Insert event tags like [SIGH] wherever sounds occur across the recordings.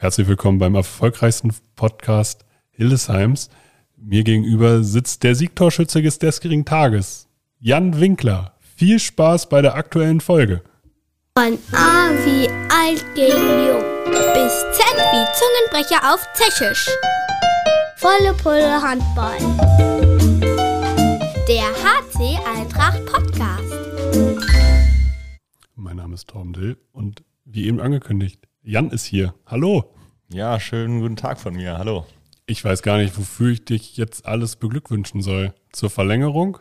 Herzlich willkommen beim erfolgreichsten Podcast Hildesheims. Mir gegenüber sitzt der Siegtorschütze des geringen Tages, Jan Winkler. Viel Spaß bei der aktuellen Folge. Von A wie alt gegen jung bis Z wie Zungenbrecher auf Tschechisch. Volle Pulle Handball. Der HC Eintracht Podcast. Mein Name ist Torben Dill und wie eben angekündigt, Jan ist hier. Hallo. Ja, schönen guten Tag von mir. Hallo. Ich weiß gar nicht, wofür ich dich jetzt alles beglückwünschen soll. Zur Verlängerung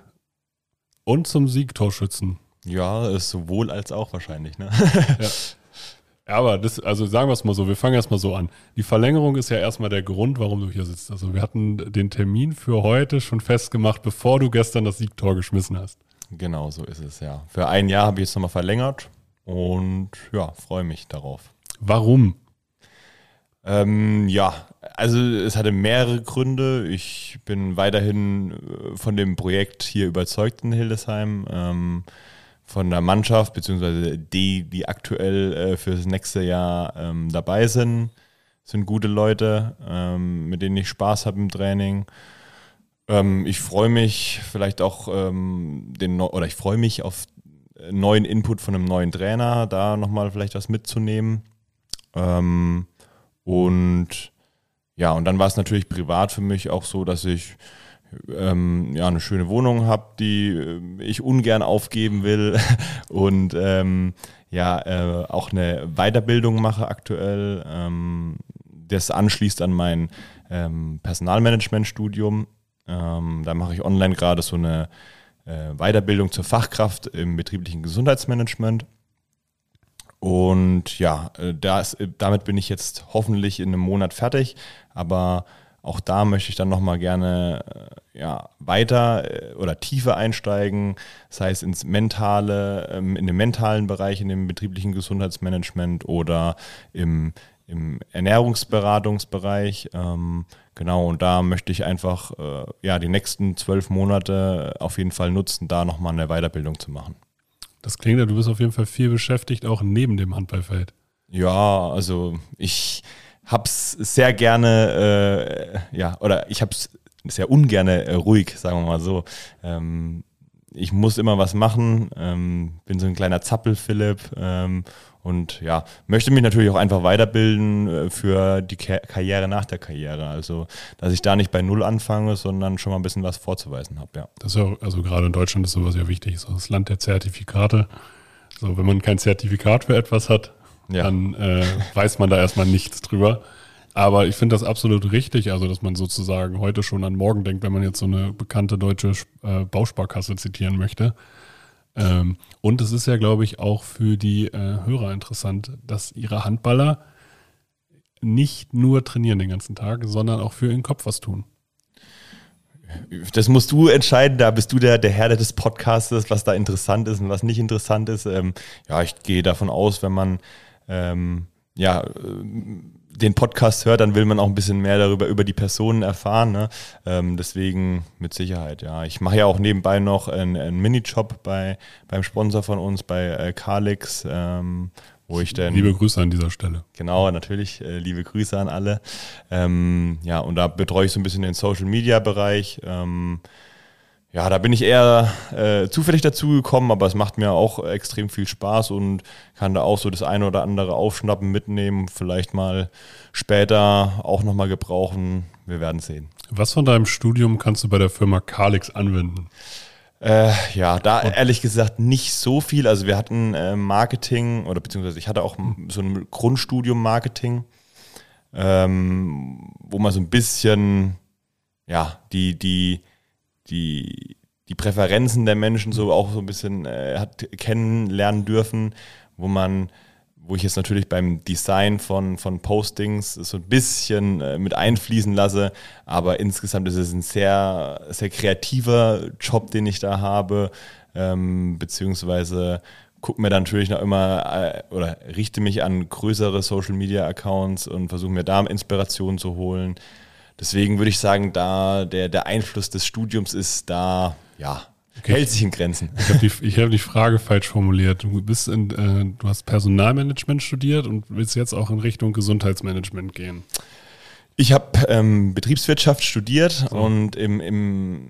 und zum Siegtorschützen. Ja, ist sowohl als auch wahrscheinlich, ne? [LAUGHS] ja. Aber das, also sagen wir es mal so, wir fangen erstmal so an. Die Verlängerung ist ja erstmal der Grund, warum du hier sitzt. Also wir hatten den Termin für heute schon festgemacht, bevor du gestern das Siegtor geschmissen hast. Genau, so ist es, ja. Für ein Jahr habe ich es nochmal verlängert und ja, freue mich darauf. Warum? Ähm, ja, also es hatte mehrere Gründe. Ich bin weiterhin äh, von dem Projekt hier überzeugt in Hildesheim. Ähm, von der Mannschaft, beziehungsweise die, die aktuell äh, für das nächste Jahr ähm, dabei sind, sind gute Leute, ähm, mit denen ich Spaß habe im Training. Ähm, ich freue mich vielleicht auch ähm, den oder ich freue mich auf neuen Input von einem neuen Trainer, da nochmal vielleicht was mitzunehmen. Ähm, und ja, und dann war es natürlich privat für mich auch so, dass ich ähm, ja, eine schöne Wohnung habe, die äh, ich ungern aufgeben will [LAUGHS] und ähm, ja, äh, auch eine Weiterbildung mache aktuell. Ähm, das anschließt an mein ähm, Personalmanagement-Studium. Ähm, da mache ich online gerade so eine äh, Weiterbildung zur Fachkraft im betrieblichen Gesundheitsmanagement. Und ja, äh, das, damit bin ich jetzt hoffentlich in einem Monat fertig. Aber auch da möchte ich dann nochmal gerne äh, ja, weiter äh, oder tiefer einsteigen, das heißt ins mentale, ähm, in den mentalen Bereich, in dem betrieblichen Gesundheitsmanagement oder im, im Ernährungsberatungsbereich. Ähm, genau, und da möchte ich einfach äh, ja, die nächsten zwölf Monate auf jeden Fall nutzen, da nochmal eine Weiterbildung zu machen. Das klingt ja, du bist auf jeden Fall viel beschäftigt, auch neben dem Handballfeld. Ja, also ich hab's sehr gerne, äh, ja, oder ich hab's sehr ungerne äh, ruhig, sagen wir mal so. Ähm, ich muss immer was machen, ähm, bin so ein kleiner Zappel-Philipp ähm, und ja, möchte mich natürlich auch einfach weiterbilden äh, für die Ka Karriere nach der Karriere. Also, dass ich da nicht bei Null anfange, sondern schon mal ein bisschen was vorzuweisen habe, ja. Das ist ja, also gerade in Deutschland ist sowas ja wichtig, so das Land der Zertifikate. So, wenn man kein Zertifikat für etwas hat, ja. dann äh, weiß man da erstmal nichts drüber. Aber ich finde das absolut richtig, also dass man sozusagen heute schon an morgen denkt, wenn man jetzt so eine bekannte deutsche äh, Bausparkasse zitieren möchte. Ähm, und es ist ja, glaube ich, auch für die äh, Hörer interessant, dass ihre Handballer nicht nur trainieren den ganzen Tag, sondern auch für ihren Kopf was tun. Das musst du entscheiden, da bist du der, der Herr des Podcastes, was da interessant ist und was nicht interessant ist. Ähm, ja, ich gehe davon aus, wenn man ähm, ja, äh, den Podcast hört, dann will man auch ein bisschen mehr darüber, über die Personen erfahren. Ne? Ähm, deswegen mit Sicherheit, ja. Ich mache ja auch nebenbei noch einen, einen Minijob bei, beim Sponsor von uns, bei äh, Carlix, ähm, wo ich dann. Liebe Grüße an dieser Stelle. Genau, natürlich, äh, liebe Grüße an alle. Ähm, ja, und da betreue ich so ein bisschen den Social Media Bereich. Ähm, ja, da bin ich eher äh, zufällig dazu gekommen, aber es macht mir auch extrem viel Spaß und kann da auch so das eine oder andere aufschnappen, mitnehmen, vielleicht mal später auch nochmal gebrauchen. Wir werden sehen. Was von deinem Studium kannst du bei der Firma Calix anwenden? Äh, ja, da ehrlich gesagt nicht so viel. Also wir hatten äh, Marketing oder beziehungsweise ich hatte auch so ein Grundstudium Marketing, ähm, wo man so ein bisschen, ja, die, die, die, die Präferenzen der Menschen so auch so ein bisschen äh, hat kennenlernen dürfen, wo man, wo ich jetzt natürlich beim Design von, von Postings so ein bisschen äh, mit einfließen lasse, aber insgesamt ist es ein sehr, sehr kreativer Job, den ich da habe, ähm, beziehungsweise gucke mir dann natürlich noch immer äh, oder richte mich an größere Social Media Accounts und versuche mir da Inspiration zu holen. Deswegen würde ich sagen, da der, der Einfluss des Studiums ist da, ja, okay. hält sich in Grenzen. Ich habe die, hab die Frage falsch formuliert. Du bist in, äh, du hast Personalmanagement studiert und willst jetzt auch in Richtung Gesundheitsmanagement gehen. Ich habe ähm, Betriebswirtschaft studiert so. und im, im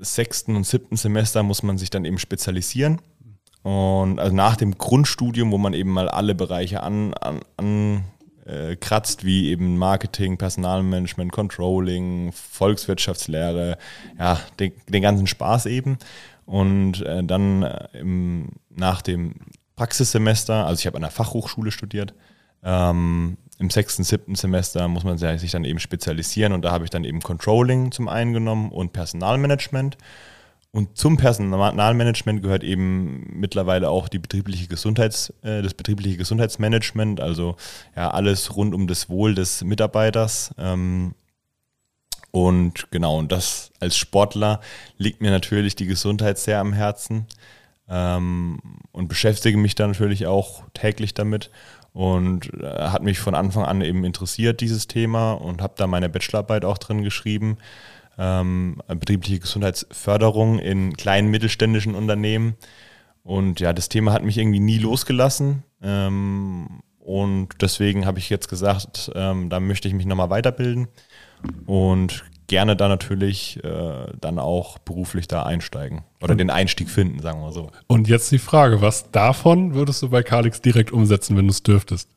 sechsten und siebten Semester muss man sich dann eben spezialisieren. Und also nach dem Grundstudium, wo man eben mal alle Bereiche an, an, an äh, kratzt, wie eben Marketing, Personalmanagement, Controlling, Volkswirtschaftslehre, ja, den, den ganzen Spaß eben. Und äh, dann äh, im, nach dem Praxissemester, also ich habe an der Fachhochschule studiert, ähm, im sechsten, siebten Semester muss man sich dann eben spezialisieren und da habe ich dann eben Controlling zum einen genommen und Personalmanagement. Und zum Personalmanagement gehört eben mittlerweile auch die betriebliche Gesundheits, äh, das betriebliche Gesundheitsmanagement, also ja alles rund um das Wohl des Mitarbeiters. Ähm, und genau, und das als Sportler liegt mir natürlich die Gesundheit sehr am Herzen ähm, und beschäftige mich da natürlich auch täglich damit und äh, hat mich von Anfang an eben interessiert, dieses Thema und habe da meine Bachelorarbeit auch drin geschrieben. Ähm, betriebliche Gesundheitsförderung in kleinen mittelständischen Unternehmen. Und ja, das Thema hat mich irgendwie nie losgelassen. Ähm, und deswegen habe ich jetzt gesagt, ähm, da möchte ich mich nochmal weiterbilden und gerne da natürlich äh, dann auch beruflich da einsteigen oder den Einstieg finden, sagen wir so. Und jetzt die Frage, was davon würdest du bei Calix direkt umsetzen, wenn du es dürftest?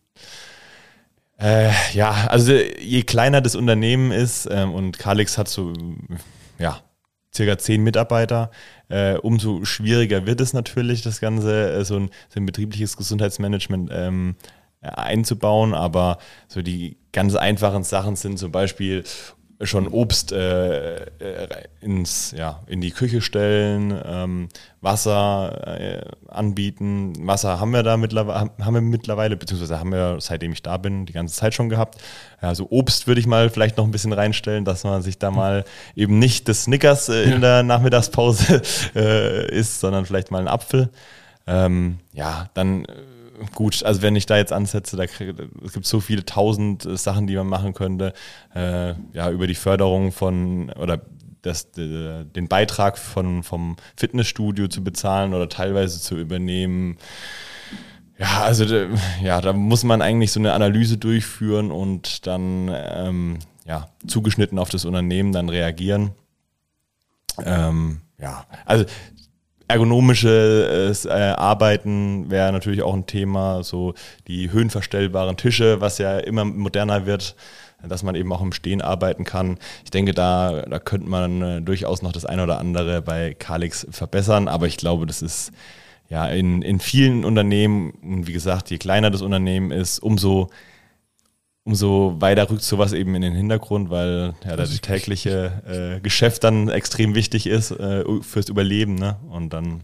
Äh, ja, also je kleiner das Unternehmen ist ähm, und Calix hat so, ja, circa zehn Mitarbeiter, äh, umso schwieriger wird es natürlich, das Ganze, äh, so, ein, so ein betriebliches Gesundheitsmanagement ähm, einzubauen, aber so die ganz einfachen Sachen sind zum Beispiel schon Obst äh, äh, ins, ja, in die Küche stellen, ähm, Wasser äh, anbieten. Wasser haben wir da mittlerweile, haben wir mittlerweile, beziehungsweise haben wir, seitdem ich da bin, die ganze Zeit schon gehabt. Also Obst würde ich mal vielleicht noch ein bisschen reinstellen, dass man sich da mal eben nicht das Snickers äh, in ja. der Nachmittagspause [LAUGHS] äh, isst, sondern vielleicht mal einen Apfel. Ähm, ja, dann äh, gut, also wenn ich da jetzt ansetze, da krieg, es gibt so viele tausend äh, Sachen, die man machen könnte, äh, ja, über die Förderung von oder das, den Beitrag von, vom Fitnessstudio zu bezahlen oder teilweise zu übernehmen. Ja, also ja, da muss man eigentlich so eine Analyse durchführen und dann ähm, ja, zugeschnitten auf das Unternehmen dann reagieren. Ähm, ja, also ergonomisches äh, Arbeiten wäre natürlich auch ein Thema, so die höhenverstellbaren Tische, was ja immer moderner wird, dass man eben auch im Stehen arbeiten kann. Ich denke, da, da könnte man äh, durchaus noch das eine oder andere bei Calix verbessern, aber ich glaube, das ist ja in, in vielen Unternehmen, wie gesagt, je kleiner das Unternehmen ist, umso umso weiter rückt sowas eben in den Hintergrund, weil ja das tägliche äh, Geschäft dann extrem wichtig ist äh, fürs Überleben. Ne? Und dann,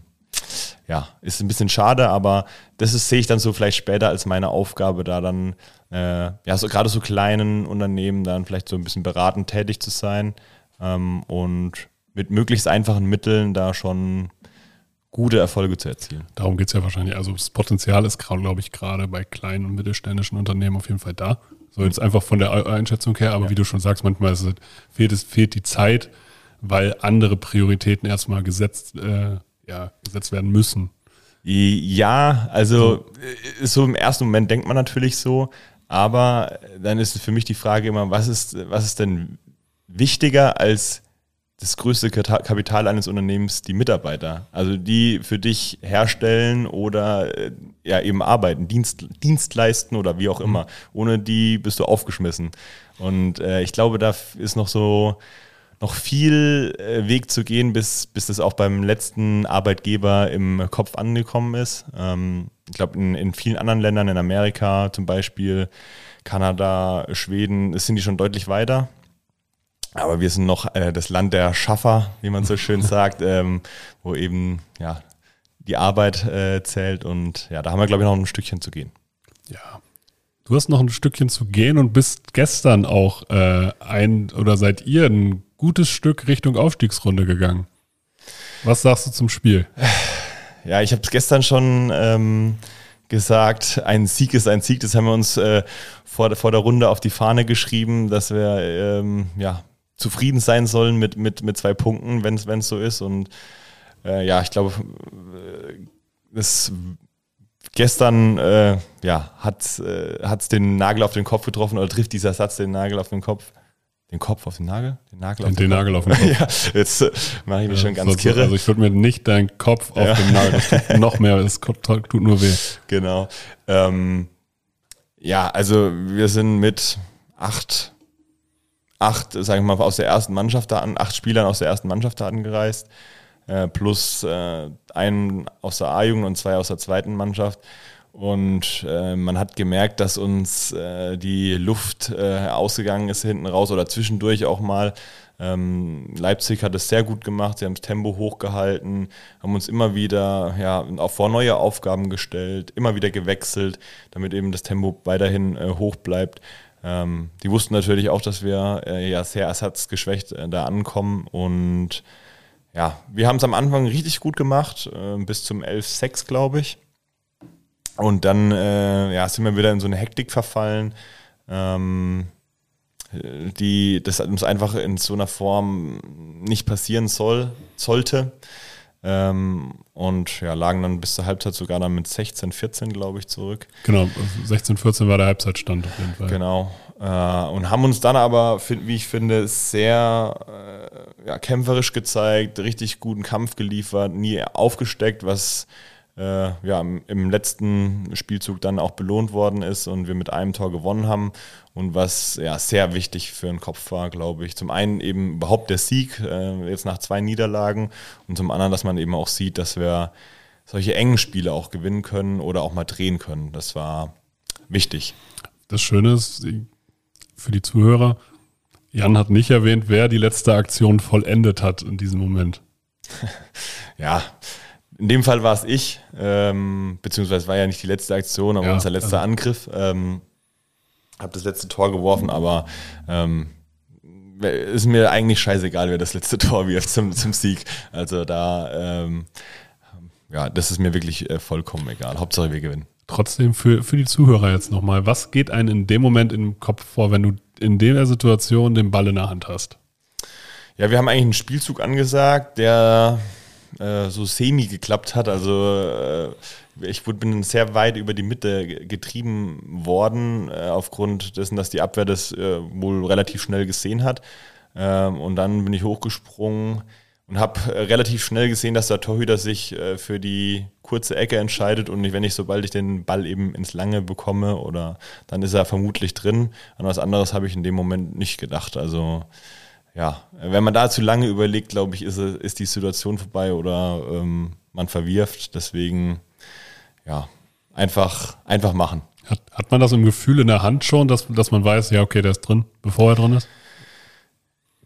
ja, ist ein bisschen schade, aber das sehe ich dann so vielleicht später als meine Aufgabe, da dann, äh, ja, so gerade so kleinen Unternehmen dann vielleicht so ein bisschen beratend tätig zu sein ähm, und mit möglichst einfachen Mitteln da schon gute Erfolge zu erzielen. Darum geht es ja wahrscheinlich. Also das Potenzial ist, glaube ich, gerade bei kleinen und mittelständischen Unternehmen auf jeden Fall da. So jetzt einfach von der Einschätzung her, aber ja. wie du schon sagst, manchmal es, fehlt es fehlt die Zeit, weil andere Prioritäten erstmal gesetzt, äh, ja, gesetzt werden müssen. Ja, also so. so im ersten Moment denkt man natürlich so, aber dann ist für mich die Frage immer, was ist, was ist denn wichtiger als das größte Kapital eines Unternehmens die Mitarbeiter, also die für dich herstellen oder äh, ja eben arbeiten, Dienst, Dienst leisten oder wie auch immer. Mhm. Ohne die bist du aufgeschmissen. Und äh, ich glaube, da ist noch so noch viel äh, Weg zu gehen, bis, bis das auch beim letzten Arbeitgeber im Kopf angekommen ist. Ähm, ich glaube, in, in vielen anderen Ländern, in Amerika zum Beispiel, Kanada, Schweden, sind die schon deutlich weiter. Aber wir sind noch äh, das Land der Schaffer, wie man so schön [LAUGHS] sagt, ähm, wo eben ja, die Arbeit äh, zählt. Und ja, da haben wir, glaube ich, noch ein Stückchen zu gehen. Ja. Du hast noch ein Stückchen zu gehen und bist gestern auch äh, ein oder seid ihr ein gutes Stück Richtung Aufstiegsrunde gegangen. Was sagst du zum Spiel? [SIGHS] Ja, ich habe es gestern schon ähm, gesagt, ein Sieg ist ein Sieg. Das haben wir uns äh, vor, vor der Runde auf die Fahne geschrieben, dass wir ähm, ja, zufrieden sein sollen mit, mit, mit zwei Punkten, wenn es so ist. Und äh, ja, ich glaube, das gestern äh, ja, hat es äh, den Nagel auf den Kopf getroffen oder trifft dieser Satz den Nagel auf den Kopf. Den Kopf auf den Nagel? Den Nagel auf den, den, den Nagel auf den [LAUGHS] Kopf. ja, jetzt äh, mache ich mich ja, schon ganz kirre. Also ich würde mir nicht deinen Kopf auf ja. den Nagel, das tut [LAUGHS] noch mehr, es tut nur weh. Genau. Ähm, ja, also wir sind mit acht, acht, sagen wir mal, aus der ersten Mannschaft da an, acht Spielern aus der ersten Mannschaft da angereist, äh, plus äh, einen aus der A-Jugend und zwei aus der zweiten Mannschaft. Und äh, man hat gemerkt, dass uns äh, die Luft äh, ausgegangen ist hinten raus oder zwischendurch auch mal. Ähm, Leipzig hat es sehr gut gemacht, sie haben das Tempo hochgehalten, haben uns immer wieder ja, auch vor neue Aufgaben gestellt, immer wieder gewechselt, damit eben das Tempo weiterhin äh, hoch bleibt. Ähm, die wussten natürlich auch, dass wir äh, ja sehr ersatzgeschwächt äh, da ankommen und ja, wir haben es am Anfang richtig gut gemacht, bis zum 11-6, glaube ich. Und dann äh, ja, sind wir wieder in so eine Hektik verfallen, ähm, die das uns einfach in so einer Form nicht passieren soll, sollte. Ähm, und ja, lagen dann bis zur Halbzeit sogar dann mit 16, 14, glaube ich, zurück. Genau, 16, 14 war der Halbzeitstand auf jeden Fall. Genau. Äh, und haben uns dann aber, wie ich finde, sehr äh, ja, kämpferisch gezeigt, richtig guten Kampf geliefert, nie aufgesteckt, was äh, ja, im letzten Spielzug dann auch belohnt worden ist und wir mit einem Tor gewonnen haben. Und was ja sehr wichtig für den Kopf war, glaube ich. Zum einen eben überhaupt der Sieg, äh, jetzt nach zwei Niederlagen. Und zum anderen, dass man eben auch sieht, dass wir solche engen Spiele auch gewinnen können oder auch mal drehen können. Das war wichtig. Das Schöne ist für die Zuhörer, Jan hat nicht erwähnt, wer die letzte Aktion vollendet hat in diesem Moment. [LAUGHS] ja, in dem Fall war es ich, ähm, beziehungsweise war ja nicht die letzte Aktion, aber ja, unser letzter also. Angriff. Ähm, habe das letzte Tor geworfen, aber ähm, ist mir eigentlich scheißegal, wer das letzte [LAUGHS] Tor wirft zum, zum Sieg. Also da, ähm, ja, das ist mir wirklich äh, vollkommen egal. Hauptsache wir gewinnen. Trotzdem für, für die Zuhörer jetzt nochmal, was geht einem in dem Moment im Kopf vor, wenn du in der Situation den Ball in der Hand hast? Ja, wir haben eigentlich einen Spielzug angesagt, der äh, so semi geklappt hat. Also äh, ich bin sehr weit über die Mitte getrieben worden, äh, aufgrund dessen, dass die Abwehr das äh, wohl relativ schnell gesehen hat. Ähm, und dann bin ich hochgesprungen und habe äh, relativ schnell gesehen, dass der Torhüter sich für die kurze Ecke entscheidet und wenn ich, sobald ich den Ball eben ins Lange bekomme oder dann ist er vermutlich drin. An was anderes habe ich in dem Moment nicht gedacht. Also ja, wenn man da zu lange überlegt, glaube ich, ist, ist die Situation vorbei oder ähm, man verwirft. Deswegen, ja, einfach, einfach machen. Hat, hat man das im Gefühl in der Hand schon, dass, dass man weiß, ja, okay, der ist drin, bevor er drin ist?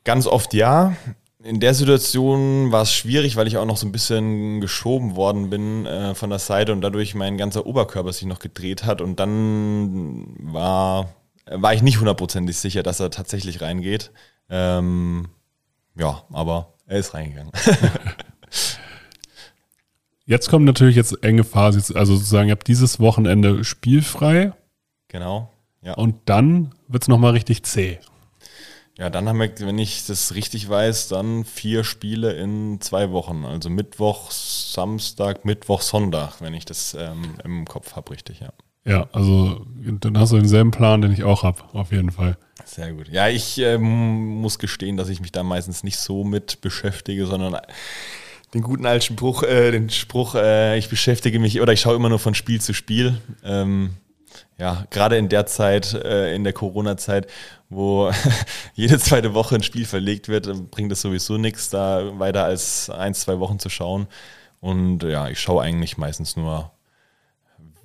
Ganz oft ja. In der Situation war es schwierig, weil ich auch noch so ein bisschen geschoben worden bin äh, von der Seite und dadurch mein ganzer Oberkörper sich noch gedreht hat und dann war, war ich nicht hundertprozentig sicher, dass er tatsächlich reingeht. Ähm, ja, aber er ist reingegangen. [LAUGHS] jetzt kommt natürlich jetzt enge Phase, also sozusagen, ihr habt dieses Wochenende spielfrei. Genau. Ja. Und dann wird es nochmal richtig zäh. Ja, dann haben wir, wenn ich das richtig weiß, dann vier Spiele in zwei Wochen. Also Mittwoch, Samstag, Mittwoch, Sonntag, wenn ich das ähm, im Kopf habe, richtig, ja. Ja, also dann hast du denselben Plan, den ich auch habe, auf jeden Fall. Sehr gut. Ja, ich ähm, muss gestehen, dass ich mich da meistens nicht so mit beschäftige, sondern den guten alten Spruch, äh, den Spruch, äh, ich beschäftige mich oder ich schaue immer nur von Spiel zu Spiel. Ähm, ja, gerade in der Zeit, äh, in der Corona-Zeit, wo [LAUGHS] jede zweite Woche ein Spiel verlegt wird, bringt es sowieso nichts, da weiter als ein, zwei Wochen zu schauen. Und ja, ich schaue eigentlich meistens nur,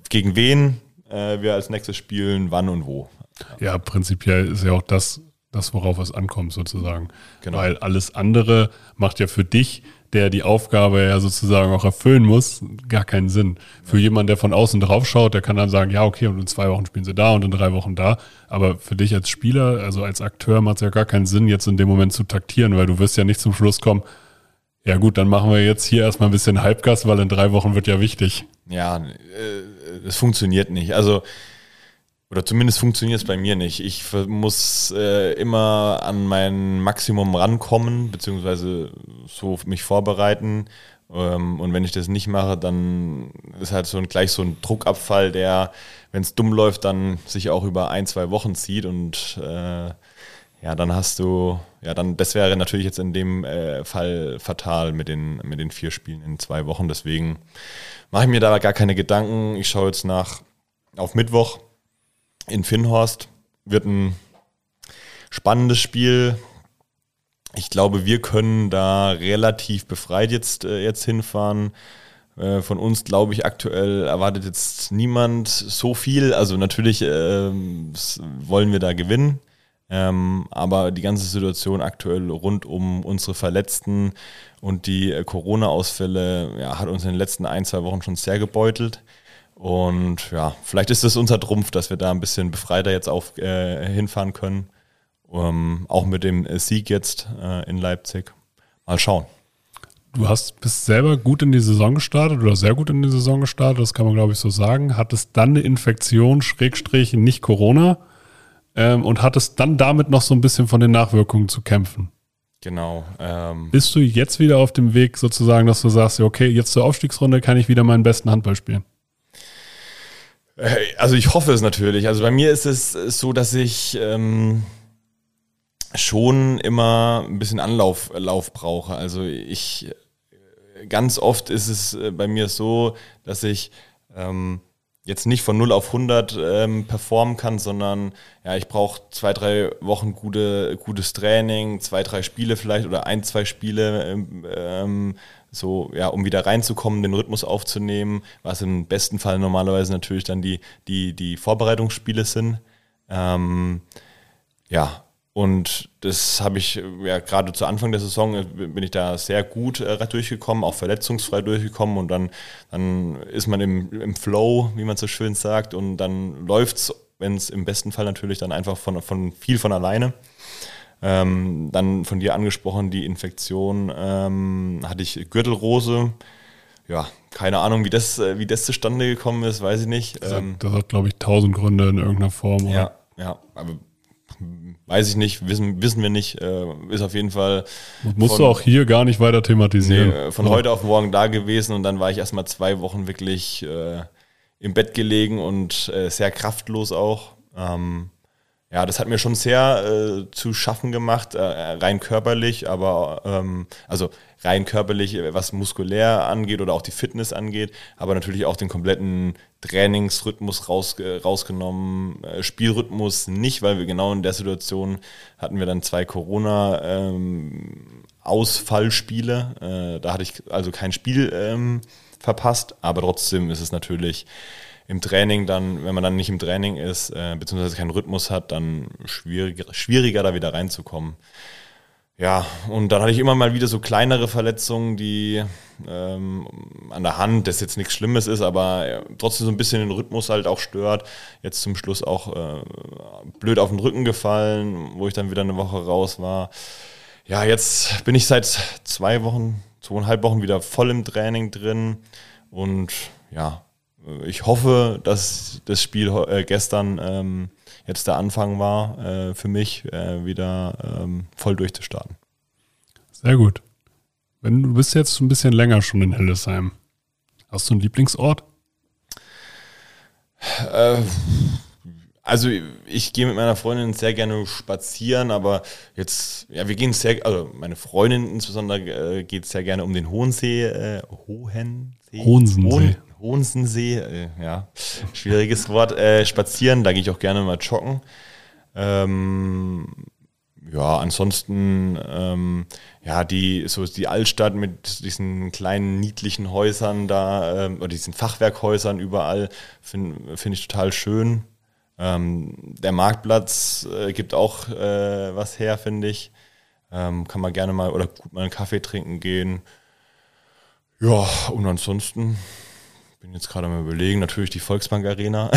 gegen wen äh, wir als nächstes spielen, wann und wo. Ja, prinzipiell ist ja auch das, das worauf es ankommt sozusagen. Genau. Weil alles andere macht ja für dich, der die Aufgabe ja sozusagen auch erfüllen muss, gar keinen Sinn. Für jemanden, der von außen drauf schaut, der kann dann sagen, ja, okay, und in zwei Wochen spielen sie da und in drei Wochen da. Aber für dich als Spieler, also als Akteur, macht es ja gar keinen Sinn, jetzt in dem Moment zu taktieren, weil du wirst ja nicht zum Schluss kommen, ja gut, dann machen wir jetzt hier erstmal ein bisschen Halbgas, weil in drei Wochen wird ja wichtig. Ja, es funktioniert nicht. Also oder zumindest funktioniert es bei mir nicht. Ich muss äh, immer an mein Maximum rankommen, beziehungsweise so mich vorbereiten. Ähm, und wenn ich das nicht mache, dann ist halt so ein, gleich so ein Druckabfall, der, wenn es dumm läuft, dann sich auch über ein, zwei Wochen zieht. Und äh, ja, dann hast du, ja, dann, das wäre natürlich jetzt in dem äh, Fall fatal mit den, mit den vier Spielen in zwei Wochen. Deswegen mache ich mir da gar keine Gedanken. Ich schaue jetzt nach auf Mittwoch in Finnhorst. Wird ein spannendes Spiel. Ich glaube, wir können da relativ befreit jetzt, äh, jetzt hinfahren. Äh, von uns, glaube ich, aktuell erwartet jetzt niemand so viel. Also natürlich äh, wollen wir da gewinnen. Ähm, aber die ganze Situation aktuell rund um unsere Verletzten und die äh, Corona-Ausfälle ja, hat uns in den letzten ein, zwei Wochen schon sehr gebeutelt. Und ja, vielleicht ist es unser Trumpf, dass wir da ein bisschen befreiter jetzt auf, äh, hinfahren können. Ähm, auch mit dem Sieg jetzt äh, in Leipzig. Mal schauen. Du hast bist selber gut in die Saison gestartet oder sehr gut in die Saison gestartet, das kann man glaube ich so sagen. Hattest dann eine Infektion, Schrägstrich, nicht Corona ähm, und hattest dann damit noch so ein bisschen von den Nachwirkungen zu kämpfen. Genau. Ähm, Bist du jetzt wieder auf dem Weg sozusagen, dass du sagst, okay, jetzt zur Aufstiegsrunde kann ich wieder meinen besten Handball spielen? Äh, also ich hoffe es natürlich. Also bei mir ist es so, dass ich ähm, schon immer ein bisschen Anlauf Lauf brauche. Also ich ganz oft ist es äh, bei mir so, dass ich ähm, jetzt nicht von 0 auf 100 ähm, performen kann, sondern ja, ich brauche zwei, drei Wochen gute, gutes Training, zwei, drei Spiele vielleicht oder ein, zwei Spiele, ähm, ähm, so, ja, um wieder reinzukommen, den Rhythmus aufzunehmen, was im besten Fall normalerweise natürlich dann die, die, die Vorbereitungsspiele sind. Ähm, ja, und das habe ich ja gerade zu Anfang der Saison äh, bin ich da sehr gut äh, durchgekommen, auch verletzungsfrei durchgekommen und dann, dann ist man im, im Flow, wie man so schön sagt, und dann läuft es, wenn es im besten Fall natürlich dann einfach von, von viel von alleine. Ähm, dann von dir angesprochen, die Infektion ähm, hatte ich Gürtelrose. Ja, keine Ahnung, wie das, äh, wie das zustande gekommen ist, weiß ich nicht. Das hat, ähm, hat glaube ich, tausend Gründe in irgendeiner Form. Oder? Ja, ja, aber weiß ich nicht, wissen, wissen wir nicht. Äh, ist auf jeden Fall. Musst von, du auch hier gar nicht weiter thematisieren. Nee, von ja. heute auf morgen da gewesen und dann war ich erstmal zwei Wochen wirklich äh, im Bett gelegen und äh, sehr kraftlos auch. Ähm, ja, das hat mir schon sehr äh, zu schaffen gemacht, äh, rein körperlich, aber ähm, also rein körperlich, äh, was muskulär angeht oder auch die Fitness angeht, aber natürlich auch den kompletten Trainingsrhythmus raus, äh, rausgenommen, äh, Spielrhythmus nicht, weil wir genau in der Situation hatten wir dann zwei Corona ähm, Ausfallspiele. Äh, da hatte ich also kein Spiel ähm, verpasst, aber trotzdem ist es natürlich im Training dann, wenn man dann nicht im Training ist, äh, beziehungsweise keinen Rhythmus hat, dann schwieriger, schwieriger da wieder reinzukommen. Ja, und dann hatte ich immer mal wieder so kleinere Verletzungen, die ähm, an der Hand, das jetzt nichts Schlimmes ist, aber ja, trotzdem so ein bisschen den Rhythmus halt auch stört. Jetzt zum Schluss auch äh, blöd auf den Rücken gefallen, wo ich dann wieder eine Woche raus war. Ja, jetzt bin ich seit zwei Wochen, zweieinhalb Wochen wieder voll im Training drin und ja, ich hoffe, dass das Spiel äh, gestern ähm, jetzt der Anfang war, äh, für mich äh, wieder ähm, voll durchzustarten. Sehr gut. Wenn du bist jetzt ein bisschen länger schon in Hildesheim. Hast du einen Lieblingsort? Äh, also ich gehe mit meiner Freundin sehr gerne spazieren, aber jetzt, ja, wir gehen sehr, also meine Freundin insbesondere äh, geht sehr gerne um den Hohensee, äh, Hohensee? Hohensee. Hohen, Hohensensee, äh, ja, schwieriges Wort, äh, spazieren, da gehe ich auch gerne mal joggen. Ähm, ja, ansonsten, ähm, ja, die, so die Altstadt mit diesen kleinen niedlichen Häusern da, ähm, oder diesen Fachwerkhäusern überall, finde find ich total schön. Ähm, der Marktplatz äh, gibt auch äh, was her, finde ich. Ähm, kann man gerne mal oder gut mal einen Kaffee trinken gehen. Ja, und ansonsten bin jetzt gerade mal überlegen, natürlich die Volksbank Arena.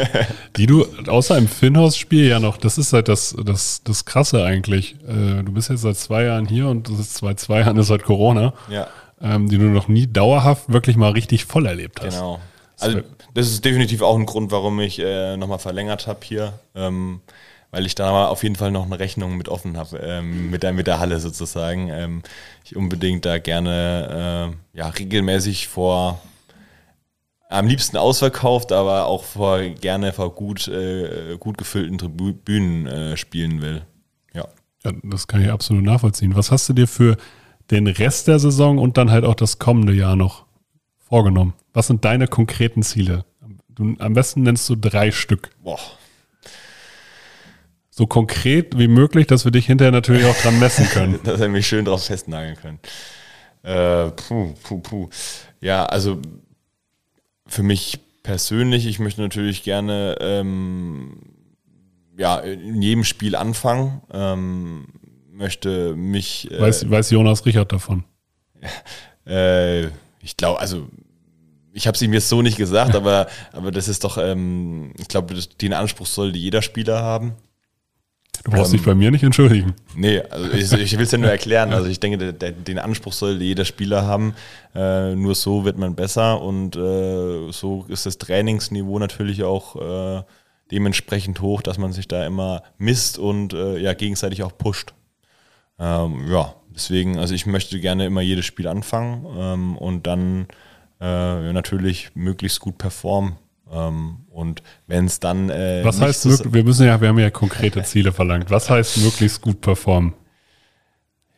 [LAUGHS] die du außer im Finnhaus-Spiel ja noch, das ist halt das, das, das Krasse eigentlich. Äh, du bist jetzt seit zwei Jahren hier und das ist seit zwei Jahren ist halt Corona. Ja. Ähm, die du noch nie dauerhaft wirklich mal richtig voll erlebt hast. Genau. Also das ist definitiv auch ein Grund, warum ich äh, nochmal verlängert habe hier. Ähm, weil ich da auf jeden Fall noch eine Rechnung mit offen habe, ähm, mit, der, mit der Halle sozusagen. Ähm, ich unbedingt da gerne äh, ja, regelmäßig vor am liebsten ausverkauft, aber auch vor, gerne vor gut, äh, gut gefüllten Tribünen äh, spielen will. Ja. ja. Das kann ich absolut nachvollziehen. Was hast du dir für den Rest der Saison und dann halt auch das kommende Jahr noch vorgenommen? Was sind deine konkreten Ziele? Du, am besten nennst du drei Stück. Boah. So konkret wie möglich, dass wir dich hinterher natürlich auch dran messen können. [LAUGHS] dass wir mich schön drauf festnageln können. Äh, puh, puh, puh. Ja, also für mich persönlich, ich möchte natürlich gerne ähm, ja, in jedem Spiel anfangen. Ähm, möchte mich. Äh, weiß, weiß Jonas Richard davon? [LAUGHS] Äh, ich glaube, also ich habe es ihm jetzt so nicht gesagt, [LAUGHS] aber, aber das ist doch, ähm, ich glaube, den Anspruch sollte jeder Spieler haben. Du brauchst ähm, dich bei mir nicht entschuldigen. Nee, also ich, ich will es ja nur erklären. Also ich denke, der, der, den Anspruch sollte jeder Spieler haben. Äh, nur so wird man besser und äh, so ist das Trainingsniveau natürlich auch äh, dementsprechend hoch, dass man sich da immer misst und äh, ja gegenseitig auch pusht. Ähm, ja, deswegen, also ich möchte gerne immer jedes Spiel anfangen ähm, und dann äh, natürlich möglichst gut performen. Ähm, und wenn es dann. Äh, Was heißt, so wir müssen ja, wir haben ja konkrete Ziele verlangt. Was heißt möglichst gut performen?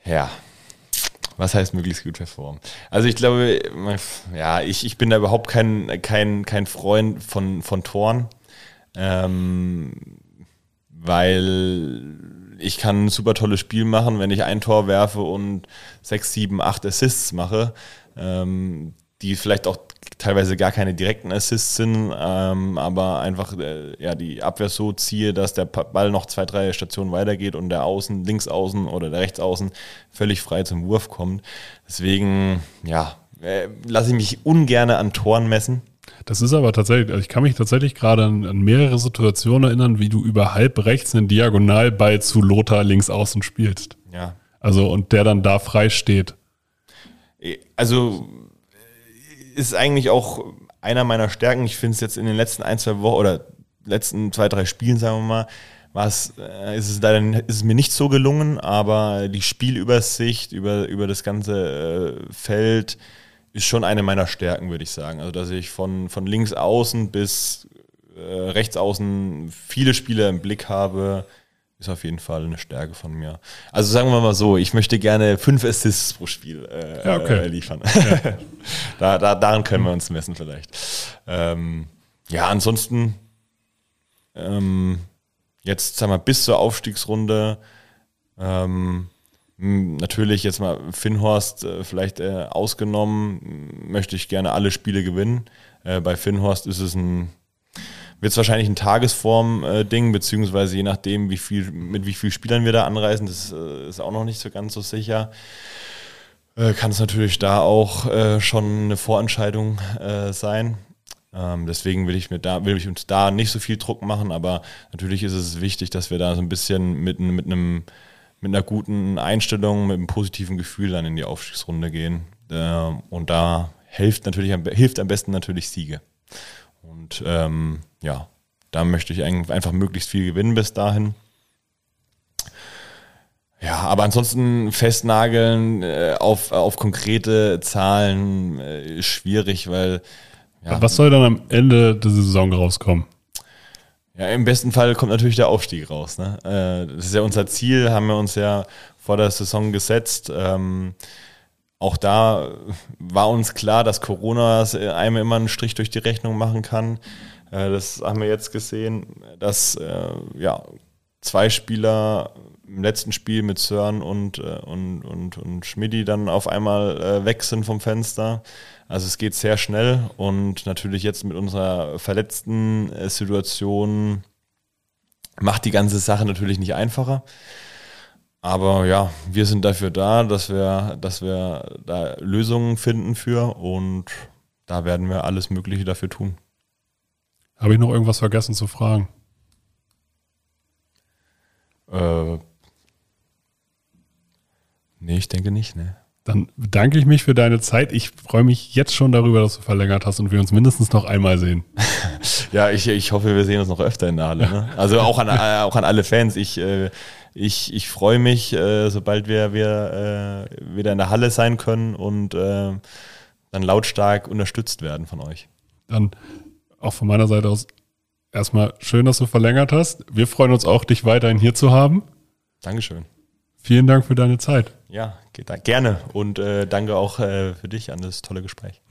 Ja. Was heißt möglichst gut performen? Also ich glaube, ja, ich, ich bin da überhaupt kein, kein, kein Freund von, von Toren. Ähm, weil ich kann ein super tolles Spiel machen, wenn ich ein Tor werfe und sechs, sieben, acht Assists mache. Ähm, die vielleicht auch teilweise gar keine direkten Assists sind, ähm, aber einfach äh, ja, die Abwehr so ziehe, dass der Ball noch zwei, drei Stationen weitergeht und der Außen, Linksaußen oder der Rechtsaußen völlig frei zum Wurf kommt. Deswegen, ja, äh, lasse ich mich ungern an Toren messen. Das ist aber tatsächlich, also ich kann mich tatsächlich gerade an, an, mehrere Situationen erinnern, wie du über halb rechts einen Diagonalball zu Lothar links außen spielst. Ja. Also, und der dann da frei steht. Also, ist eigentlich auch einer meiner Stärken. Ich finde es jetzt in den letzten ein, zwei Wochen oder letzten zwei, drei Spielen, sagen wir mal, was äh, ist es leider ist es mir nicht so gelungen, aber die Spielübersicht über, über das ganze äh, Feld ist schon eine meiner Stärken, würde ich sagen. Also dass ich von, von links außen bis äh, rechts außen viele Spieler im Blick habe, ist auf jeden Fall eine Stärke von mir. Also sagen wir mal so, ich möchte gerne fünf Assists pro Spiel äh, ja, okay. äh, liefern. Ja. [LAUGHS] da, da, daran können wir uns messen vielleicht. Ähm, ja, ansonsten ähm, jetzt sagen wir bis zur Aufstiegsrunde ähm, natürlich jetzt mal Finnhorst äh, vielleicht äh, ausgenommen, möchte ich gerne alle Spiele gewinnen. Äh, bei Finnhorst ist es ein wird es wahrscheinlich ein Tagesform-Ding, beziehungsweise je nachdem, wie viel, mit wie vielen Spielern wir da anreisen, das äh, ist auch noch nicht so ganz so sicher. Äh, kann es natürlich da auch äh, schon eine Vorentscheidung äh, sein. Ähm, deswegen will ich mir da, will ich uns da nicht so viel Druck machen, aber natürlich ist es wichtig, dass wir da so ein bisschen mit, mit einem mit einer guten Einstellung, mit einem positiven Gefühl dann in die Aufstiegsrunde gehen. Ähm, und da hilft natürlich hilft am besten natürlich Siege. Und ähm, ja, da möchte ich einfach möglichst viel gewinnen bis dahin. Ja, aber ansonsten festnageln äh, auf, auf konkrete Zahlen äh, ist schwierig, weil. Ja, Was soll dann am Ende der Saison rauskommen? Ja, im besten Fall kommt natürlich der Aufstieg raus. Ne? Äh, das ist ja unser Ziel, haben wir uns ja vor der Saison gesetzt. Ähm, auch da war uns klar, dass Corona einem immer einen Strich durch die Rechnung machen kann. Äh, das haben wir jetzt gesehen, dass äh, ja, zwei Spieler im letzten Spiel mit Sören und, äh, und, und, und Schmidti dann auf einmal weg sind vom Fenster. Also es geht sehr schnell und natürlich jetzt mit unserer verletzten Situation macht die ganze Sache natürlich nicht einfacher. Aber ja, wir sind dafür da, dass wir, dass wir da Lösungen finden für und da werden wir alles Mögliche dafür tun. Habe ich noch irgendwas vergessen zu fragen? Äh, nee, ich denke nicht, ne. Dann bedanke ich mich für deine Zeit. Ich freue mich jetzt schon darüber, dass du verlängert hast und wir uns mindestens noch einmal sehen. [LAUGHS] ja, ich, ich hoffe, wir sehen uns noch öfter in der Halle. Ne? Also auch an, äh, auch an alle Fans. Ich, äh, ich, ich freue mich, äh, sobald wir, wir äh, wieder in der Halle sein können und äh, dann lautstark unterstützt werden von euch. Dann auch von meiner Seite aus erstmal schön, dass du verlängert hast. Wir freuen uns auch, dich weiterhin hier zu haben. Dankeschön. Vielen Dank für deine Zeit. Ja, gerne. Und äh, danke auch äh, für dich an das tolle Gespräch.